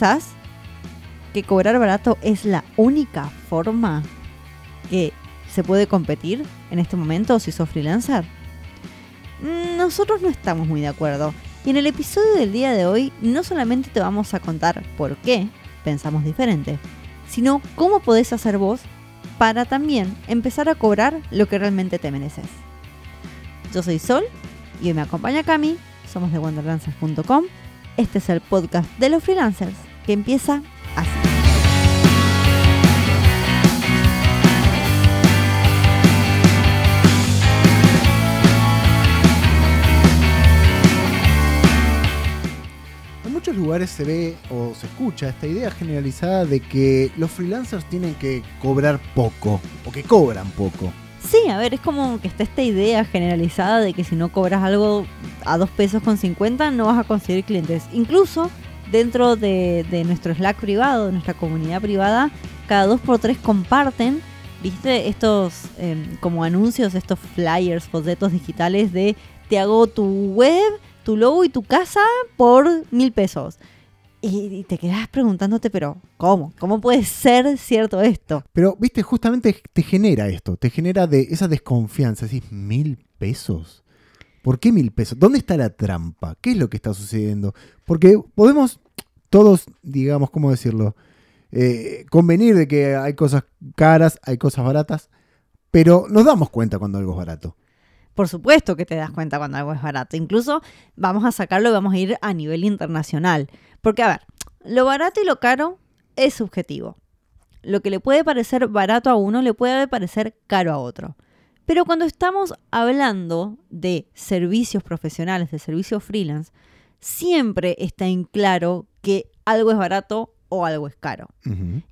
pensás que cobrar barato es la única forma que se puede competir en este momento si sos freelancer? Mm, Nosotros no estamos muy de acuerdo. Y en el episodio del día de hoy no solamente te vamos a contar por qué pensamos diferente, sino cómo podés hacer vos para también empezar a cobrar lo que realmente te mereces. Yo soy Sol y hoy me acompaña Cami, somos de wonderlancers.com. Este es el podcast de los freelancers que empieza así. En muchos lugares se ve o se escucha esta idea generalizada de que los freelancers tienen que cobrar poco o que cobran poco. Sí, a ver, es como que está esta idea generalizada de que si no cobras algo a 2 pesos con 50 no vas a conseguir clientes. Incluso dentro de, de nuestro Slack privado, de nuestra comunidad privada, cada 2 por 3 comparten, viste, estos eh, como anuncios, estos flyers, folletos digitales de te hago tu web, tu logo y tu casa por mil pesos. Y, y te quedas preguntándote, pero ¿cómo? ¿Cómo puede ser cierto esto? Pero, viste, justamente te genera esto, te genera de esa desconfianza. Decís, ¿mil pesos? ¿Por qué mil pesos? ¿Dónde está la trampa? ¿Qué es lo que está sucediendo? Porque podemos todos, digamos, ¿cómo decirlo? Eh, convenir de que hay cosas caras, hay cosas baratas, pero nos damos cuenta cuando algo es barato. Por supuesto que te das cuenta cuando algo es barato. Incluso vamos a sacarlo y vamos a ir a nivel internacional. Porque, a ver, lo barato y lo caro es subjetivo. Lo que le puede parecer barato a uno le puede parecer caro a otro. Pero cuando estamos hablando de servicios profesionales, de servicios freelance, siempre está en claro que algo es barato o algo es caro.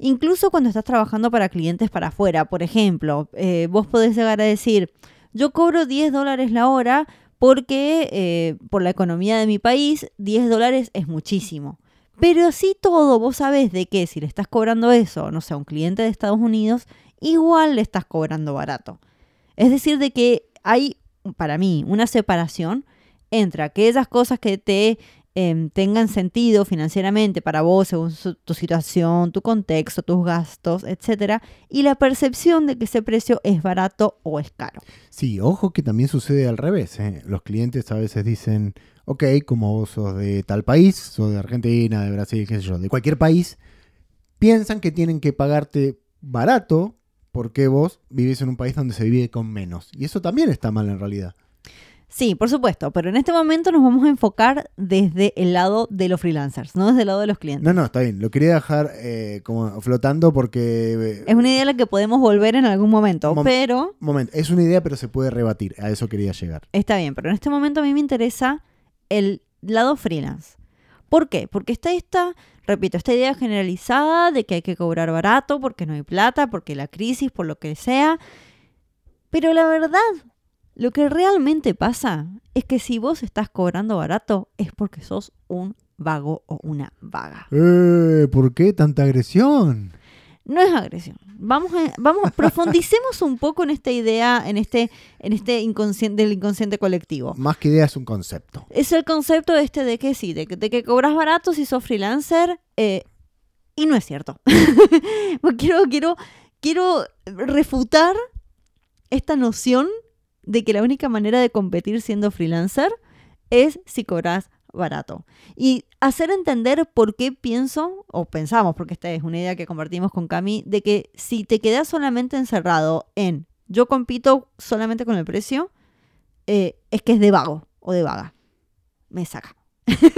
Incluso cuando estás trabajando para clientes para afuera, por ejemplo, eh, vos podés llegar a decir, yo cobro 10 dólares la hora porque eh, por la economía de mi país 10 dólares es muchísimo. Pero así todo, vos sabés de que si le estás cobrando eso, no sé, a un cliente de Estados Unidos, igual le estás cobrando barato. Es decir, de que hay, para mí, una separación entre aquellas cosas que te em, tengan sentido financieramente para vos, según tu situación, tu contexto, tus gastos, etcétera, y la percepción de que ese precio es barato o es caro. Sí, ojo que también sucede al revés. ¿eh? Los clientes a veces dicen, ok, como vos sos de tal país, sos de Argentina, de Brasil, qué sé yo, de cualquier país, piensan que tienen que pagarte barato porque vos vivís en un país donde se vive con menos. Y eso también está mal en realidad. Sí, por supuesto, pero en este momento nos vamos a enfocar desde el lado de los freelancers, no desde el lado de los clientes. No, no, está bien. Lo quería dejar eh, como flotando porque... eh, Es una idea a la que podemos volver en algún momento, Mom- pero Momento, es una idea pero se puede rebatir. A eso quería llegar. Está bien, pero en este momento a mí me interesa el lado freelance. ¿Por qué? Porque está esta, repito, esta idea generalizada de que hay que cobrar barato porque no hay plata, porque la crisis, por lo que sea. Pero la verdad, lo que realmente pasa es que si vos estás cobrando barato es porque sos un vago o una vaga. Eh, ¿Por qué tanta agresión? No es agresión. Vamos a, vamos, profundicemos un poco en esta idea, en este, en este inconsciente del inconsciente colectivo. Más que idea es un concepto. Es el concepto este de que sí, de que, de que cobras barato si sos freelancer. eh, y no es cierto. Quiero, quiero, quiero refutar esta noción de que la única manera de competir siendo freelancer es si cobras barato. Y hacer entender por qué pienso, o pensamos, porque esta es una idea que compartimos con Cami, de que si te quedas solamente encerrado en yo compito solamente con el precio, eh, es que es de vago o de vaga. Me saca.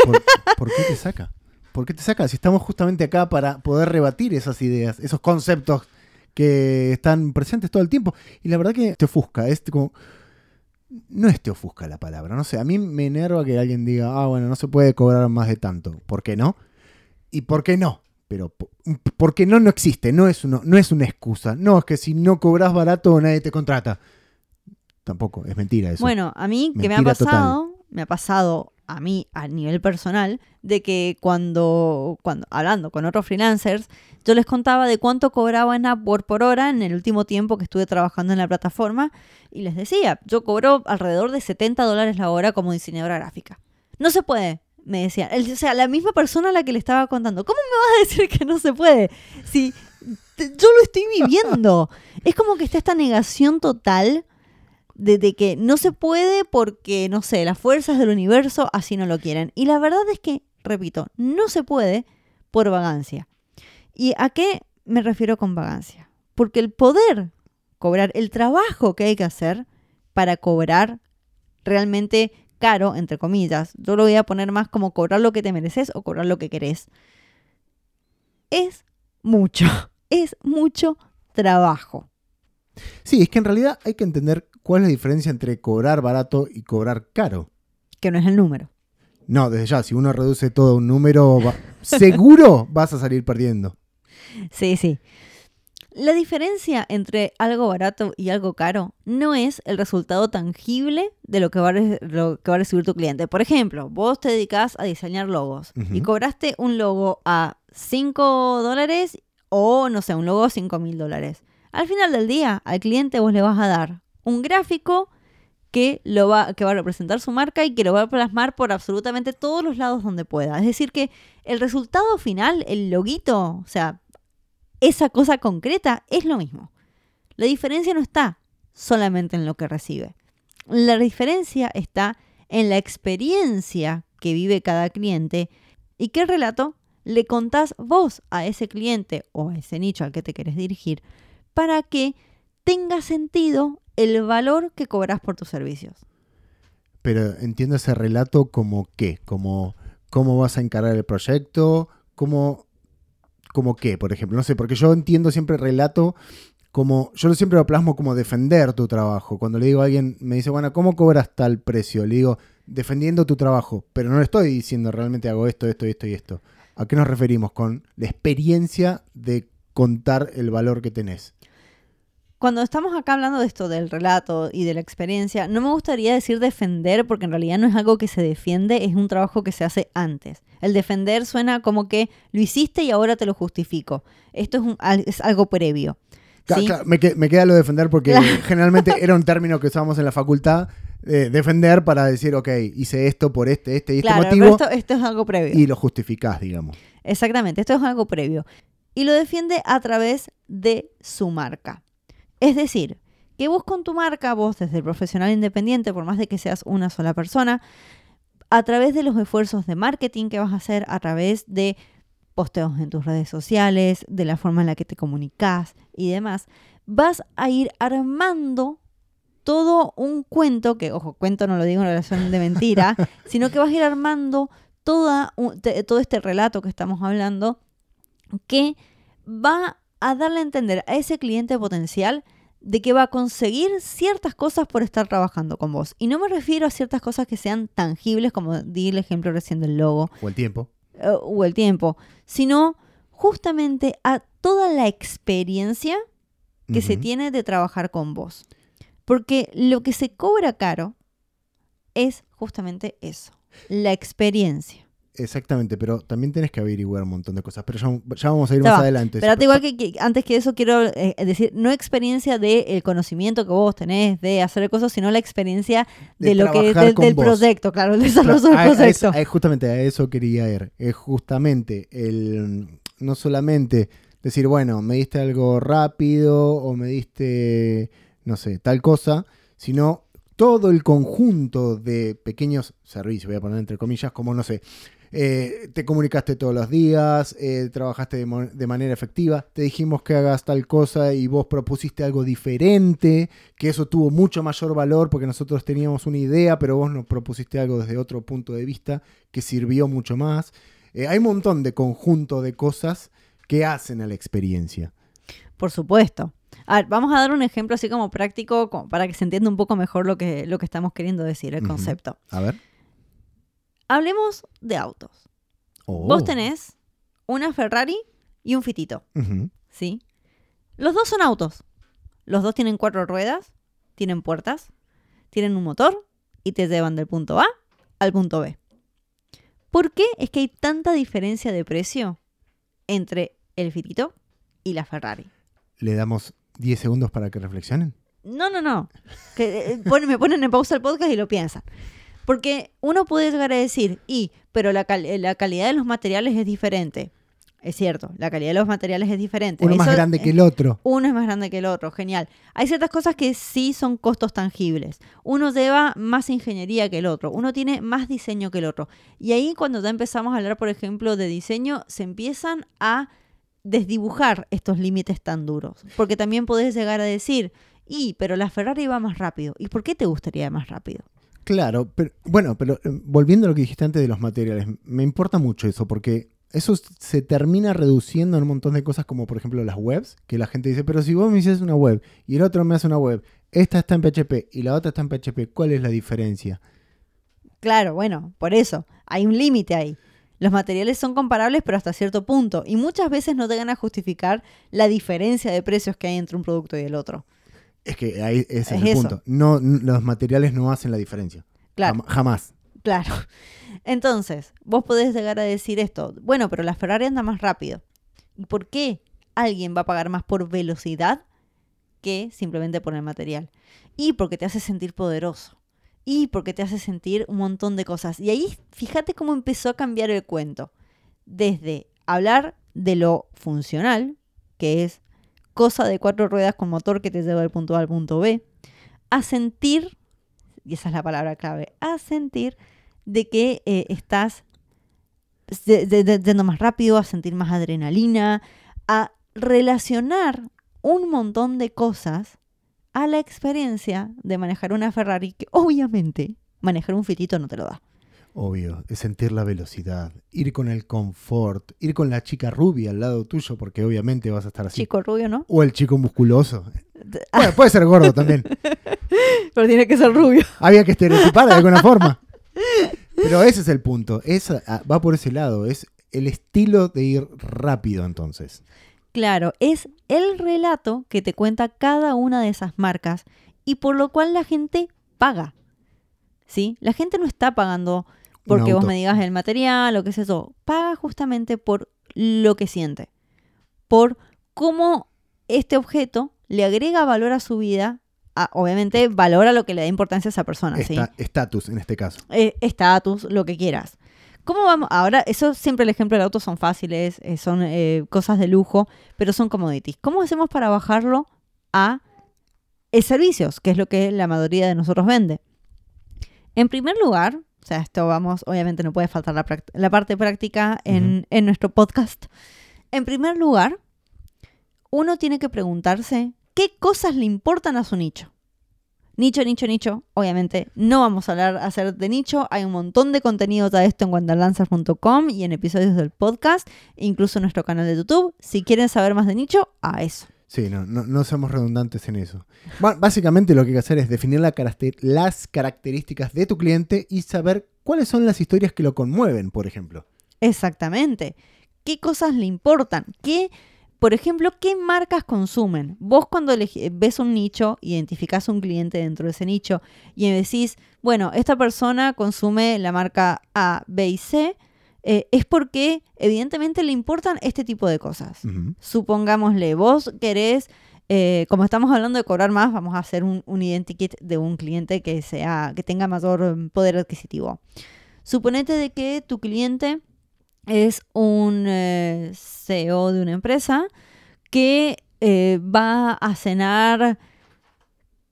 ¿Por, por qué te saca? ¿Por qué te saca? Si estamos justamente acá para poder rebatir esas ideas, esos conceptos que están presentes todo el tiempo. Y la verdad que te ofusca, es como... No es te ofusca la palabra, no sé, a mí me enerva que alguien diga, ah, bueno, no se puede cobrar más de tanto. ¿Por qué no? ¿Y por qué no? Pero po- porque no no existe, no es, uno, no es una excusa. No, es que si no cobras barato nadie te contrata. Tampoco, es mentira eso. Bueno, a mí que me ha total. pasado, me ha pasado a mí a nivel personal, de que cuando, cuando hablando con otros freelancers, yo les contaba de cuánto cobraba en Upwork por hora en el último tiempo que estuve trabajando en la plataforma y les decía, yo cobro alrededor de 70 dólares la hora como diseñadora gráfica. No se puede. Me decía, o sea, la misma persona a la que le estaba contando. ¿Cómo me vas a decir que no se puede? Si yo lo estoy viviendo. es como que está esta negación total de, de que no se puede porque, no sé, las fuerzas del universo así no lo quieren. Y la verdad es que, repito, no se puede por vagancia. ¿Y a qué me refiero con vagancia? Porque el poder cobrar, el trabajo que hay que hacer para cobrar realmente caro, entre comillas, yo lo voy a poner más como cobrar lo que te mereces o cobrar lo que querés, es mucho, es mucho trabajo. Sí, es que en realidad hay que entender cuál es la diferencia entre cobrar barato y cobrar caro. que no es el número. No, desde ya, si uno reduce todo a un número, va- seguro vas a salir perdiendo. Sí, sí. La diferencia entre algo barato y algo caro no es el resultado tangible de lo que va a, re- lo que va a recibir tu cliente. Por ejemplo, vos te dedicas a diseñar logos y cobraste un logo a 5 dólares o, no sé, un logo a 5 mil dólares. Al final del día, al cliente vos le vas a dar un gráfico que, lo va, que va a representar su marca y que lo va a plasmar por absolutamente todos los lados donde pueda. Es decir, que el resultado final, el loguito, o sea, esa cosa concreta es lo mismo. La diferencia no está solamente en lo que recibe. La diferencia está en la experiencia que vive cada cliente y qué relato le contás vos a ese cliente o a ese nicho al que te querés dirigir para que tenga sentido el valor que cobras por tus servicios. Pero entiendo ese relato como qué, como cómo vas a encarar el proyecto, como, como qué, por ejemplo. No sé, porque yo entiendo siempre relato como, yo siempre lo plasmo como defender tu trabajo. Cuando le digo a alguien, me dice, bueno, ¿cómo cobras tal precio? Le digo, defendiendo tu trabajo, pero no le estoy diciendo realmente hago esto, esto, esto y esto. ¿A qué nos referimos? Con la experiencia de contar el valor que tenés. Cuando estamos acá hablando de esto del relato y de la experiencia, no me gustaría decir defender porque en realidad no es algo que se defiende, es un trabajo que se hace antes. El defender suena como que lo hiciste y ahora te lo justifico. Esto es, un- es algo previo. Me, que- me queda lo de defender porque Claro. generalmente era un término que usábamos en la facultad, eh, defender para decir, ok, hice esto por este, este y este motivo, pero esto, esto es algo previo. y lo justificás, digamos. Exactamente, esto es algo previo. Y lo defiende a través de su marca. Es decir, que vos con tu marca, vos desde el profesional independiente, por más de que seas una sola persona, a través de los esfuerzos de marketing que vas a hacer, a través de posteos en tus redes sociales, de la forma en la que te comunicas y demás, vas a ir armando todo un cuento, que ojo, cuento no lo digo en relación de mentira, sino que vas a ir armando toda todo este relato que estamos hablando que va a darle a entender a ese cliente potencial de que va a conseguir ciertas cosas por estar trabajando con vos. Y no me refiero a ciertas cosas que sean tangibles, como di el ejemplo recién del logo, O el tiempo. eh, o el tiempo, sino justamente a toda la experiencia que se tiene de trabajar con vos. Porque lo que se cobra caro es justamente eso, la experiencia. Exactamente, pero también tenés que averiguar un montón de cosas. Pero ya, ya vamos a ir más adelante. Pero igual que, que antes que eso quiero eh, decir, no experiencia del conocimiento que vos tenés de hacer cosas, sino la experiencia de, De lo que trabajar del, vos. proyecto, claro, el Claro, desarrollo del a- a proyecto. eso- a- justamente a eso quería ir. Es justamente el no solamente decir, bueno, me diste algo rápido o me diste, no sé, tal cosa, sino todo el conjunto de pequeños servicios, voy a poner entre comillas, como, no sé, eh, te comunicaste todos los días, eh, trabajaste de, manera efectiva, te dijimos que hagas tal cosa y vos propusiste algo diferente, que eso tuvo mucho mayor valor porque nosotros teníamos una idea, pero vos nos propusiste algo desde otro punto de vista que sirvió mucho más. Eh, hay un montón de conjunto de cosas que hacen a la experiencia. Por supuesto. A ver, vamos a dar un ejemplo así como práctico como para que se entienda un poco mejor lo que, lo que estamos queriendo decir, el concepto. A ver. Hablemos de autos. Oh. Vos tenés una Ferrari y un Fitito. ¿sí? Los dos son autos. Los dos tienen cuatro ruedas, tienen puertas, tienen un motor y te llevan del punto A al punto B. ¿Por qué es que hay tanta diferencia de precio entre el Fitito y la Ferrari? Le damos 10 segundos para que reflexionen. No, no, no. Que, eh, pon- me ponen en pausa el podcast y lo piensan. Porque uno puede llegar a decir, y, pero la, cal- la calidad de los materiales es diferente. Es cierto, la calidad de los materiales es diferente. Uno más Eso- grande que el otro. uno es más grande que el otro, genial. Hay ciertas cosas que sí son costos tangibles. Uno lleva más ingeniería que el otro, uno tiene más diseño que el otro. Y ahí cuando ya empezamos a hablar, por ejemplo, de diseño, se empiezan a desdibujar estos límites tan duros. Porque también podés llegar a decir, y, pero la Ferrari va más rápido. ¿Y por qué te gustaría más rápido? Claro, pero bueno, pero eh, volviendo a lo que dijiste antes de los materiales, me importa mucho eso porque eso se termina reduciendo en un montón de cosas como por ejemplo las webs, que la gente dice, pero si vos me haces una web y el otro me hace una web, esta está en PHP y la otra está en PHP, ¿cuál es la diferencia? Claro, bueno, por eso, hay un límite ahí. Los materiales son comparables, pero hasta cierto punto. Y muchas veces no te van a justificar la diferencia de precios que hay entre un producto y el otro. Es que ahí ese es, Es el eso. punto. No, los materiales no hacen la diferencia. Claro. Jam- jamás. Claro. Entonces, vos podés llegar a decir esto. Bueno, pero la Ferrari anda más rápido. ¿Y por qué alguien va a pagar más por velocidad que simplemente por el material? Y porque te hace sentir poderoso. Y porque te hace sentir un montón de cosas. Y ahí fíjate cómo empezó a cambiar el cuento. Desde hablar de lo funcional, que es cosa de cuatro ruedas con motor que te lleva del punto A al punto B, a sentir, y esa es la palabra clave, a sentir de que eh, estás yendo más rápido, a sentir más adrenalina, a relacionar un montón de cosas a la experiencia de manejar una Ferrari que obviamente manejar un fitito no te lo da. Obvio, es sentir la velocidad, ir con el confort, ir con la chica rubia al lado tuyo, porque obviamente vas a estar así. Chico rubio, ¿no? O el chico musculoso. Bueno, puede ser gordo también. Pero tiene que ser rubio. Había que estereotipar de alguna forma. Pero ese es el punto. Es, ah, va por ese lado. Es el estilo de ir rápido entonces. Claro, es el relato que te cuenta cada una de esas marcas y por lo cual la gente paga. ¿Sí? La gente no está pagando porque vos me digas el material o qué es eso. Paga justamente por lo que siente. Por cómo este objeto le agrega valor a su vida. a- obviamente, valor a lo que le da importancia a esa persona. Estatus en este caso. eh, estatus, lo que quieras. ¿Cómo vamos? Ahora, eso siempre el ejemplo del auto son fáciles, eh, son eh, cosas de lujo, pero son commodities. ¿Cómo hacemos para bajarlo a eh, servicios, que es lo que la mayoría de nosotros vende? En primer lugar, o sea, esto vamos, obviamente no puede faltar la, parte práctica en, en nuestro podcast. En primer lugar, uno tiene que preguntarse qué cosas le importan a su nicho. Nicho, nicho, nicho. Obviamente no vamos a hablar hacer de nicho. Hay un montón de contenido de esto en wanderlanzers.com y en episodios del podcast, incluso en nuestro canal de YouTube. Si quieren saber más de nicho, a eso. Sí, no, no, no somos redundantes en eso. Ba- básicamente lo que hay que hacer es definir la caracter- las características de tu cliente y saber cuáles son las historias que lo conmueven, por ejemplo. Exactamente. ¿Qué cosas le importan? ¿Qué, por ejemplo, qué marcas consumen? Vos cuando ves un nicho, identificás un cliente dentro de ese nicho y decís, bueno, esta persona consume la marca A, B y C, eh, es porque evidentemente le importan este tipo de cosas. Supongámosle, vos querés, eh, como estamos hablando de cobrar más, vamos a hacer un, un identikit de un cliente que sea, que tenga mayor mm, poder adquisitivo. Suponete de que tu cliente es un eh, CEO de una empresa que eh, va a cenar,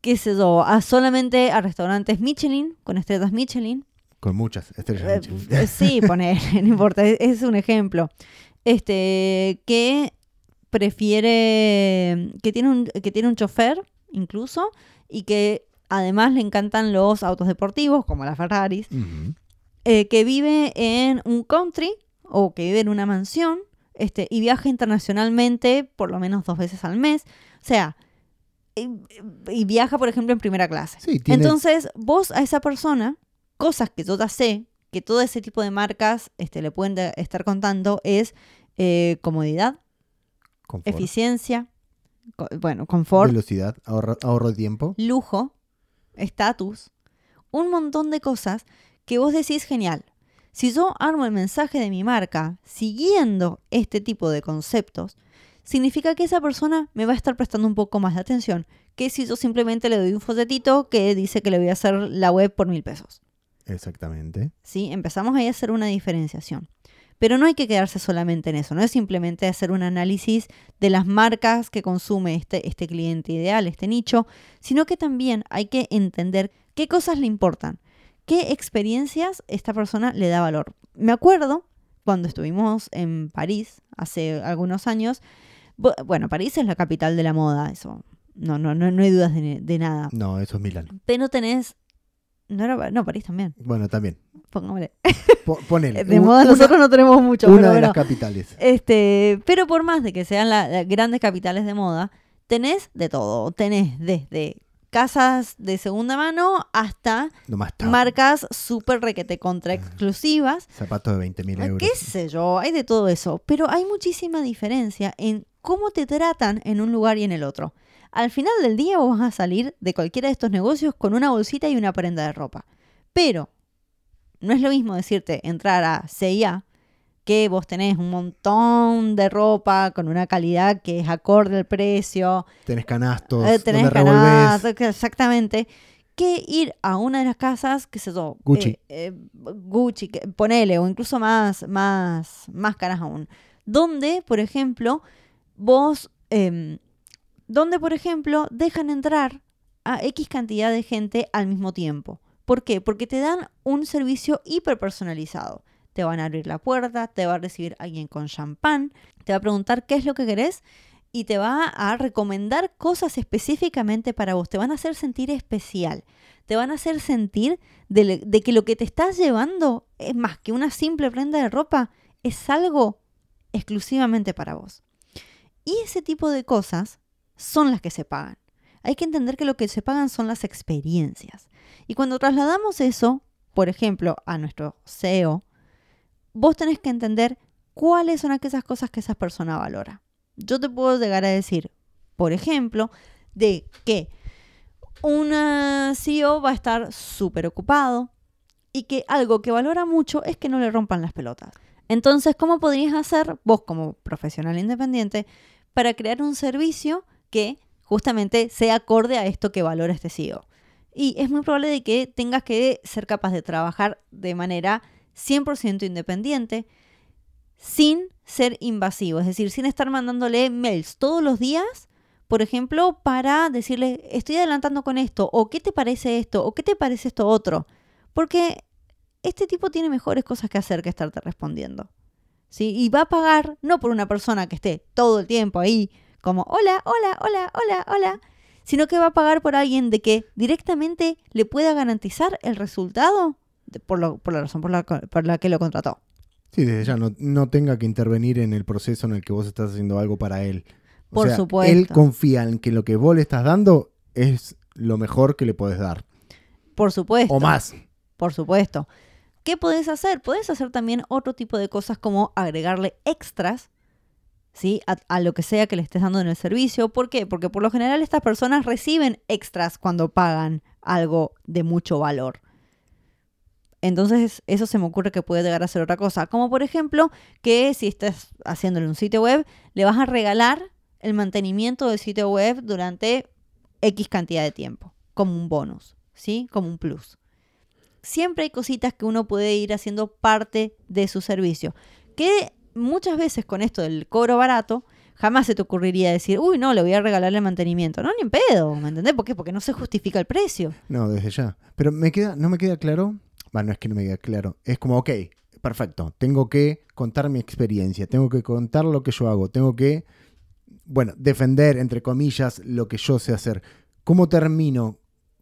qué sé yo, a solamente a restaurantes Michelin, con estrellas Michelin, Con muchas estrellas. eh, Michelin. sí, poner, no importa, es, es un ejemplo. Este, que prefiere, que tiene un, que tiene un chofer, incluso, y que además le encantan los autos deportivos, como las Ferraris, eh, que vive en un country o que vive en una mansión este, y viaja internacionalmente por lo menos dos veces al mes. O sea, y, y viaja, por ejemplo, en primera clase. Sí, tiene- Entonces, vos a esa persona, cosas que yo ya sé, que todo ese tipo de marcas este, le pueden de- estar contando, es eh, comodidad, Confort, eficiencia, co- bueno, confort, velocidad, ahorro, ahorro de tiempo. lujo, estatus, un montón de cosas que vos decís genial. Si yo armo el mensaje de mi marca siguiendo este tipo de conceptos, significa que esa persona me va a estar prestando un poco más de atención que si yo simplemente le doy un folletito que dice que le voy a hacer la web por mil pesos. Exactamente. ¿sí? Empezamos ahí a hacer una diferenciación. Pero no hay que quedarse solamente en eso, no es simplemente hacer un análisis de las marcas que consume este, este cliente ideal, este nicho, sino que también hay que entender qué cosas le importan, qué experiencias esta persona le da valor. Me acuerdo cuando estuvimos en París hace algunos años, bu- bueno, París es la capital de la moda, eso no, no, no, no hay dudas de, de nada, No, eso es Milán. pero tenés... No, era, no, París también. Bueno, también. Pongámosle. Po- ponele. De moda una, nosotros no tenemos mucho. una pero de bueno. las capitales. Este, pero por más de que sean la- las grandes capitales de moda, tenés de todo. Tenés desde casas de segunda mano hasta marcas súper requete contra exclusivas. Zapatos de 20 mil euros. ¿Qué sé yo? Hay de todo eso. Pero hay muchísima diferencia en cómo te tratan en un lugar y en el otro. Al final del día vos vas a salir de cualquiera de estos negocios con una bolsita y una prenda de ropa. Pero no es lo mismo decirte entrar a CIA que vos tenés un montón de ropa con una calidad que es acorde al precio, Tenés canastos, eh, tenés canastos, exactamente, que ir a una de las casas, que sé yo, Gucci. eh, eh, Gucci, que- ponele, o incluso más, más, más caras aún, donde, por ejemplo, vos, em, donde, por ejemplo, dejan entrar a X cantidad de gente al mismo tiempo. ¿Por qué? Porque te dan un servicio hiper personalizado. Te van a abrir la puerta, te va a recibir alguien con champán, te va a preguntar qué es lo que querés y te va a recomendar cosas específicamente para vos. Te van a hacer sentir especial. Te van a hacer sentir de, de que lo que te estás llevando es más que una simple prenda de ropa, es algo exclusivamente para vos. Y ese tipo de cosas son las que se pagan. Hay que entender que lo que se pagan son las experiencias. Y cuando trasladamos eso, por ejemplo, a nuestro SEO, vos tenés que entender cuáles son aquellas cosas que esa persona valora. Yo te puedo llegar a decir, por ejemplo, de que un CEO va a estar súper ocupado y que algo que valora mucho es que no le rompan las pelotas. Entonces, ¿cómo podrías hacer vos como profesional independiente para crear un servicio que justamente sea acorde a esto que valora este CEO? Y es muy probable de que tengas que ser capaz de trabajar de manera 100% independiente, sin ser invasivo, es decir, sin estar mandándole mails todos los días, por ejemplo, para decirle, estoy adelantando con esto, o qué te parece esto, o qué te parece esto otro, porque este tipo tiene mejores cosas que hacer que estarte respondiendo. ¿sí? Y va a pagar no por una persona que esté todo el tiempo ahí, como, hola, hola, hola, hola, hola, sino que va a pagar por alguien de que directamente le pueda garantizar el resultado por, lo- por la razón por la, co- por la que lo contrató. Sí, desde ya no, no tenga que intervenir en el proceso en el que vos estás haciendo algo para él. O Por sea, supuesto. Él confía en que lo que vos le estás dando es lo mejor que le podés dar. Por supuesto. O más. Por supuesto. ¿Qué podés hacer? Podés hacer también otro tipo de cosas como agregarle extras ¿sí? a, a lo que sea que le estés dando en el servicio. ¿Por qué? Porque por lo general estas personas reciben extras cuando pagan algo de mucho valor. Entonces eso se me ocurre que puede llegar a ser otra cosa. Como por ejemplo que si estás haciéndole un sitio web, le vas a regalar el mantenimiento del sitio web durante X cantidad de tiempo, como un bonus, ¿sí? Como un plus siempre hay cositas que uno puede ir haciendo parte de su servicio. Que muchas veces con esto del cobro barato, jamás se te ocurriría decir, uy, no, le voy a regalar el mantenimiento. No, ni en pedo, ¿me entendés? ¿Por qué? Porque no se justifica el precio. No, desde ya. Pero me queda, no me queda claro. Bueno, no es que no me queda claro. Es como, ok, perfecto. Tengo que contar mi experiencia. Tengo que contar lo que yo hago. Tengo que, bueno, defender, entre comillas, lo que yo sé hacer. ¿Cómo termino,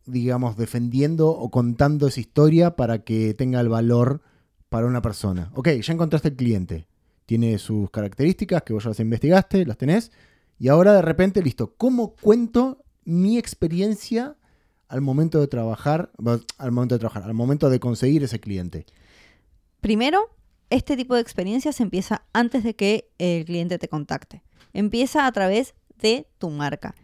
digamos, defendiendo o contando esa historia para que tenga el valor para una persona? Ok, ya encontraste el cliente. Tiene sus características que vos ya las investigaste, las tenés. Y ahora de repente, listo. ¿Cómo cuento mi experiencia al momento de trabajar, al momento de trabajar, al momento de conseguir ese cliente? Primero, este tipo de experiencias empieza antes de que el cliente te contacte. Empieza a través de tu marca.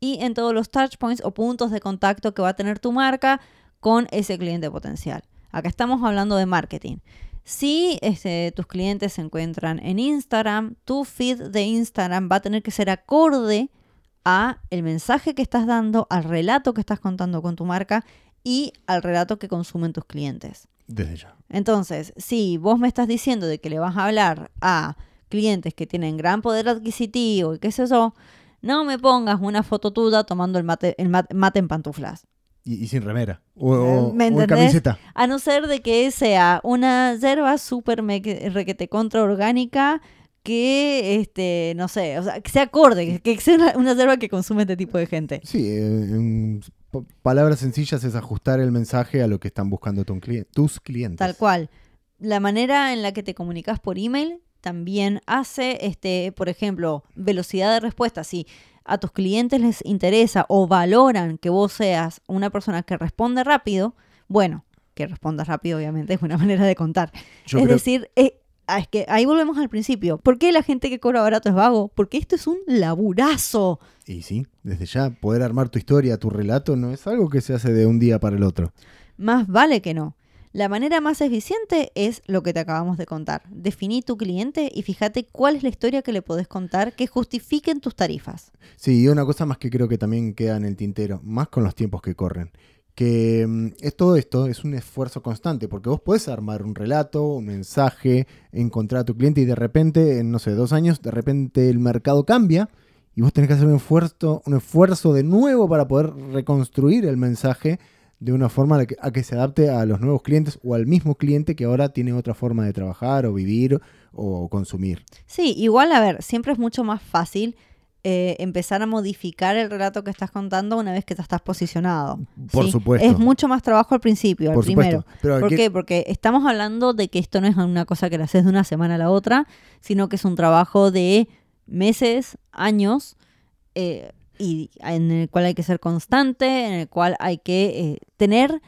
Y en todos los touch points o puntos de contacto que va a tener tu marca con ese cliente potencial. Acá estamos hablando de marketing. Si este, tus clientes se encuentran en Instagram, tu feed de Instagram va a tener que ser acorde a el mensaje que estás dando, al relato que estás contando con tu marca y al relato que consumen tus clientes. Desde ya. Entonces, si vos me estás diciendo de que le vas a hablar a clientes que tienen gran poder adquisitivo y qué sé yo, no me pongas una foto tuya tomando el mate, el mate, mate en pantuflas. Y, y sin remera. O, o- ¿Me o en entendés? camiseta. A no ser de que sea una yerba súper requete contra orgánica que, este, no sé, o sea, que sea acorde, que sea una, una yerba que consume este tipo de gente. Sí, eh, en palabras sencillas es ajustar el mensaje a lo que están buscando tu tus clientes. Tal cual. La manera en la que te comunicas por email también hace, este, por ejemplo, velocidad de respuesta. Si a tus clientes les interesa o valoran que vos seas una persona que responde rápido, bueno, que respondas rápido obviamente es una manera de contar. Yo es creo- decir, eh, ah, es que ahí volvemos al principio. ¿Por qué la gente que cobra barato es vago? Porque esto es un laburazo. Y sí, desde ya, poder armar tu historia, tu relato, no es algo que se hace de un día para el otro. Más vale que no. La manera más eficiente es lo que te acabamos de contar. Definí tu cliente y fíjate cuál es la historia que le podés contar que justifiquen tus tarifas. Sí, y una cosa más que creo que también queda en el tintero, más con los tiempos que corren, que mm, es todo esto es un esfuerzo constante, porque vos podés armar un relato, un mensaje, encontrar a tu cliente y de repente, en no sé, dos años, de repente el mercado cambia y vos tenés que hacer un esfuerzo, un esfuerzo de nuevo para poder reconstruir el mensaje de una forma a que, a que se adapte a los nuevos clientes o al mismo cliente que ahora tiene otra forma de trabajar o vivir o consumir. Sí, igual, a ver, siempre es mucho más fácil eh, empezar a modificar el relato que estás contando una vez que ya estás posicionado. Por ¿sí? supuesto. Es mucho más trabajo al principio, al Por primero. Pero ¿Por aquí- qué? Porque estamos hablando de que esto no es una cosa que la haces de una semana a la otra, sino que es un trabajo de meses, años, eh, y en el cual hay que ser constante, en el cual hay que eh, tener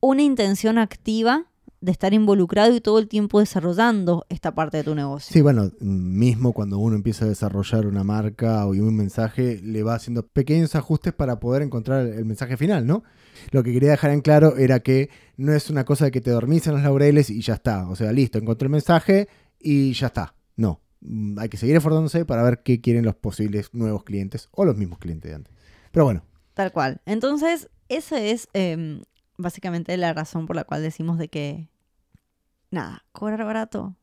una intención activa de estar involucrado y todo el tiempo desarrollando esta parte de tu negocio. Sí, bueno, mismo cuando uno empieza a desarrollar una marca o un mensaje, le va haciendo pequeños ajustes para poder encontrar el mensaje final, ¿no? Lo que quería dejar en claro era que no es una cosa de que te dormís en los laureles y ya está. O sea, listo, encontré el mensaje y ya está. No, Mm, hay que seguir esforzándose para ver qué quieren los posibles nuevos clientes o los mismos clientes de antes. Pero bueno, Tal cual. Entonces, esa es eh, básicamente la razón por la cual decimos de que, nada, cobrar barato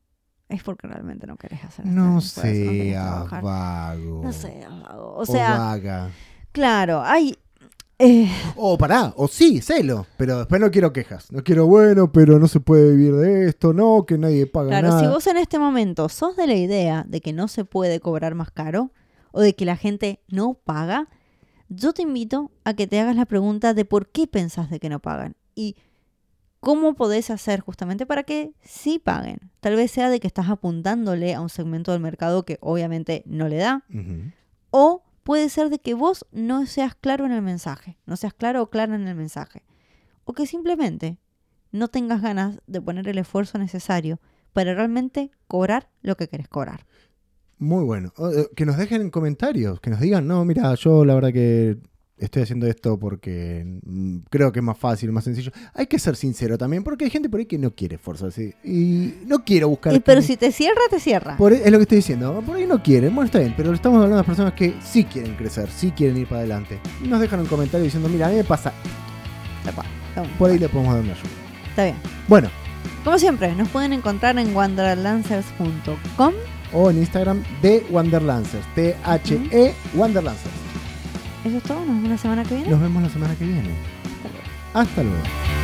es porque realmente no querés hacer no seas vago. No seas vago. O O sea, vaga. claro, hay... eh, O pará, o sí, celo. Pero después no quiero quejas. No quiero, bueno, pero no se puede vivir de esto, no, que nadie paga claro, nada. si vos en este momento sos de la idea de que no se puede cobrar más caro o de que la gente no paga, yo te invito a que te hagas la pregunta de por qué pensás de que no pagan y cómo podés hacer justamente para que sí paguen. Tal vez sea de que estás apuntándole a un segmento del mercado que obviamente no le da, o puede ser de que vos no seas claro en el mensaje, no seas claro o clara en el mensaje, o que simplemente no tengas ganas de poner el esfuerzo necesario para realmente cobrar lo que querés cobrar. Muy bueno. Eh, Que nos dejen en comentarios, que nos digan, no, mira, yo la verdad que estoy haciendo esto porque mm, creo que es más fácil, más sencillo. Hay que ser sincero también, porque hay gente por ahí que no quiere esforzarse. Y no quiero buscar... Y, pero si te cierra, te cierra. Por- es lo que estoy diciendo. Por ahí no quieren. Bueno, está bien, pero estamos hablando de las personas que sí quieren crecer, sí quieren ir para adelante. Y nos dejan un comentario diciendo, mira, a mí me pasa. Por ahí le podemos dar una ayuda. Está bien. Bueno, Como siempre, nos pueden encontrar en wanderlancers.com. o en Instagram de Wanderlancers. T-H-E Wanderlancers. Eso es todo. Nos vemos la semana que viene. Nos vemos la semana que viene. Hasta luego. Hasta luego.